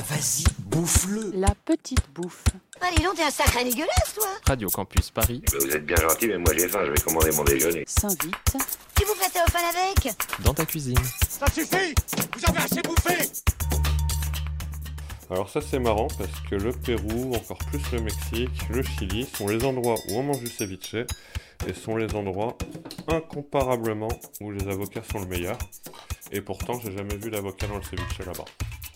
Bah vas-y, bouffe-le La petite bouffe. Allez, donc, t'es un sacré dégueulasse, toi Radio Campus Paris, Eh ben, vous êtes bien gentil, mais moi j'ai faim, je vais commander mon déjeuner. S'invite. Tu vous fais au fan avec dans ta cuisine. Ça suffit Vous avez assez bouffé Alors ça c'est marrant parce que le Pérou, encore plus le Mexique, le Chili sont les endroits où on mange du ceviche et sont les endroits incomparablement où les avocats sont le meilleur. Et pourtant j'ai jamais vu d'avocat dans le ceviche là-bas.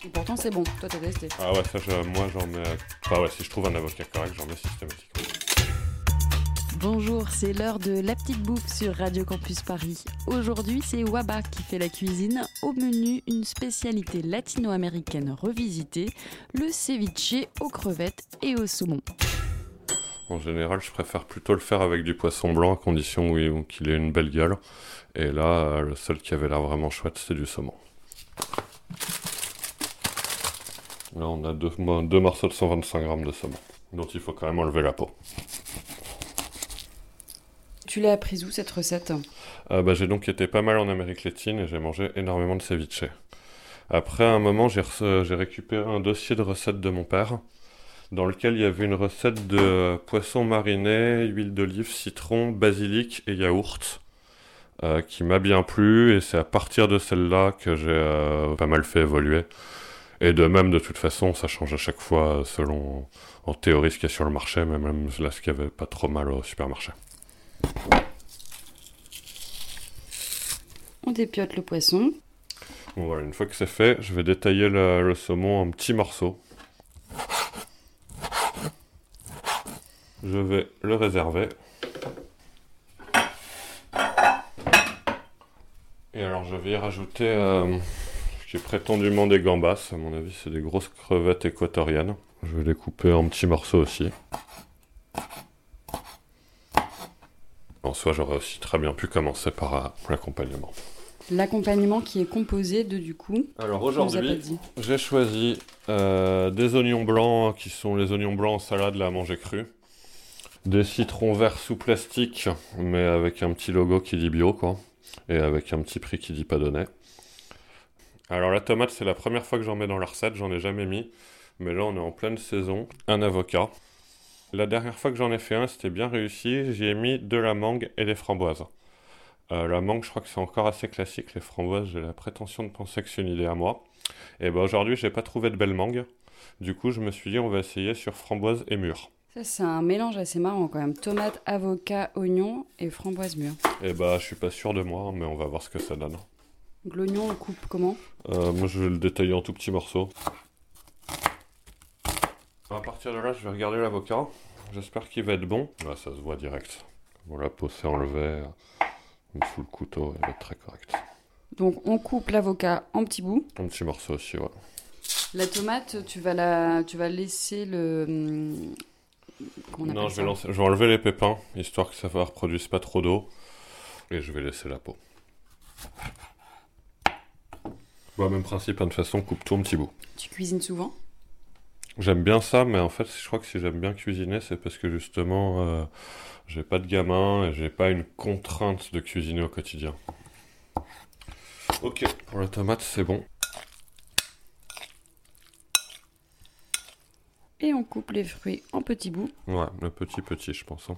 Et pourtant, c'est bon. Toi, t'as testé. Ah ouais ça je- moi j'en mets... Enfin ouais si je trouve un avocat correct j'en mets systématiquement. Bonjour, c'est l'heure de la petite bouffe sur Radio Campus Paris. Aujourd'hui, c'est Waba qui fait la cuisine. Au menu, une spécialité latino-américaine revisitée, le ceviche aux crevettes et au saumon. En général je préfère plutôt le faire avec du poisson blanc à condition qu'il ait une belle gueule. Et là euh, le seul qui avait l'air vraiment chouette c'est du saumon. Là on a deux, mo- deux morceaux de 125 grammes de saumon dont il faut quand même enlever la peau. Tu l'as apprise où cette recette? Euh, bah, j'ai donc été pas mal en Amérique latine et j'ai mangé énormément de ceviche. Après, un moment, j'ai récupéré un dossier de recettes de mon père, dans lequel il y avait une recette de poisson mariné, huile d'olive, citron, basilic et yaourt, euh, qui m'a bien plu, et c'est à partir de celle-là que j'ai euh, pas mal fait évoluer. Et de même, de toute façon, ça change à chaque fois selon, en théorie, ce qu'il y a sur le marché, mais même là, ce qu'il y avait pas trop mal au supermarché. On dépiote le poisson. Bon voilà, une fois que c'est fait, je vais détailler le, le saumon en petits morceaux. Je vais le réserver. Et alors je vais y rajouter euh, qui est prétendument des gambas. À mon avis, c'est des grosses crevettes équatoriennes. Je vais les couper en petits morceaux aussi. En soi, j'aurais aussi très bien pu commencer par euh, l'accompagnement. L'accompagnement qui est composé de, du coup. Alors aujourd'hui, j'ai choisi euh, des oignons blancs qui sont les oignons blancs en salade là à manger cru. Des citrons verts sous plastique, mais avec un petit logo qui dit bio quoi. Et avec un petit prix qui dit pas donné. Alors la tomate, c'est la première fois que j'en mets dans la recette, j'en ai jamais mis. Mais là, on est en pleine saison. Un avocat. La dernière fois que j'en ai fait un, c'était bien réussi. J'y ai mis de la mangue et des framboises. Euh, la mangue, je crois que c'est encore assez classique. Les framboises, j'ai la prétention de penser que c'est une idée à moi. Et ben aujourd'hui, j'ai pas trouvé de belle mangue. Du coup, je me suis dit, on va essayer sur framboise et mûre. Ça, c'est un mélange assez marrant quand même. Tomate, avocat, oignon et framboise mûre. Et bah, je suis pas sûr de moi, mais on va voir ce que ça donne. Donc, L'oignon, on coupe comment Euh, moi, je vais le détailler en tout petits morceaux. À partir de là, je vais regarder l'avocat. J'espère qu'il va être bon. Là, ça se voit direct. Bon, la peau s'est enlevée. Sous le couteau, elle va être très correcte. Donc, on coupe l'avocat en petits bouts. Un petit morceau aussi, ouais. La tomate, tu vas, la... tu vas laisser le. hum, Comment on appelle Non, je vais, lancer- je vais enlever les pépins, histoire que ça ne reproduise pas trop d'eau. Et je vais laisser la peau. Bon, même principe, hein, de toute façon, coupe petits bouts. Tu cuisines souvent? J'aime bien ça, mais en fait, je crois que si j'aime bien cuisiner, c'est parce que justement, euh, j'ai pas de gamin et j'ai pas une contrainte de cuisiner au quotidien. Ok, pour la tomate, c'est bon. Et on coupe les fruits en petits bouts. Ouais, le petit petit, je pense. hein.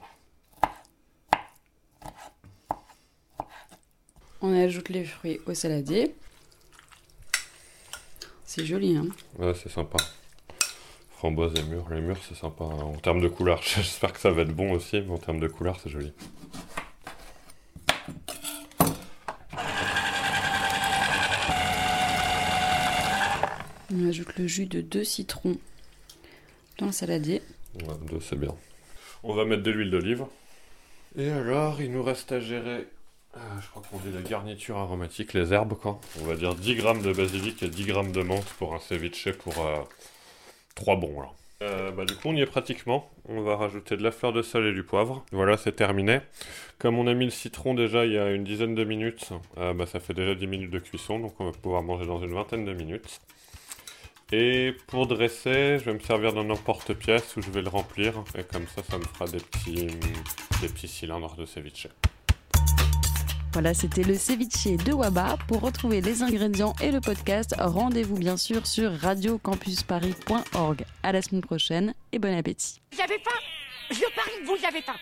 On ajoute les fruits au saladier. C'est joli, hein Ouais, c'est sympa. Framboise et mûre. Les mûres, c'est sympa. hein. En termes de couleur, j'espère que ça va être bon aussi, mais en termes de couleur, c'est joli. On ajoute le jus de deux citrons dans le saladier. Ouais, deux, c'est bien. On va mettre de l'huile d'olive. Et alors, il nous reste à gérer, je crois qu'on dit la garniture aromatique, les herbes, quoi. On va dire 10 grammes de basilic et 10 grammes de menthe pour un ceviche pour 3 bons, là. Euh, bah, du coup, on y est pratiquement. On va rajouter de la fleur de sel et du poivre. Voilà, c'est terminé. Comme on a mis le citron déjà il y a une dizaine de minutes, euh, bah, ça fait déjà 10 minutes de cuisson, donc on va pouvoir manger dans une vingtaine de minutes. Et pour dresser, je vais me servir d'un emporte-pièce où je vais le remplir. Et comme ça, ça me fera des petits, des petits cylindres de ceviche. Voilà, c'était le ceviche de Waba. Pour retrouver les ingrédients et le podcast, rendez-vous bien sûr sur radiocampusparis.org. À la semaine prochaine et bon appétit. J'avais faim Je parie que vous avez faim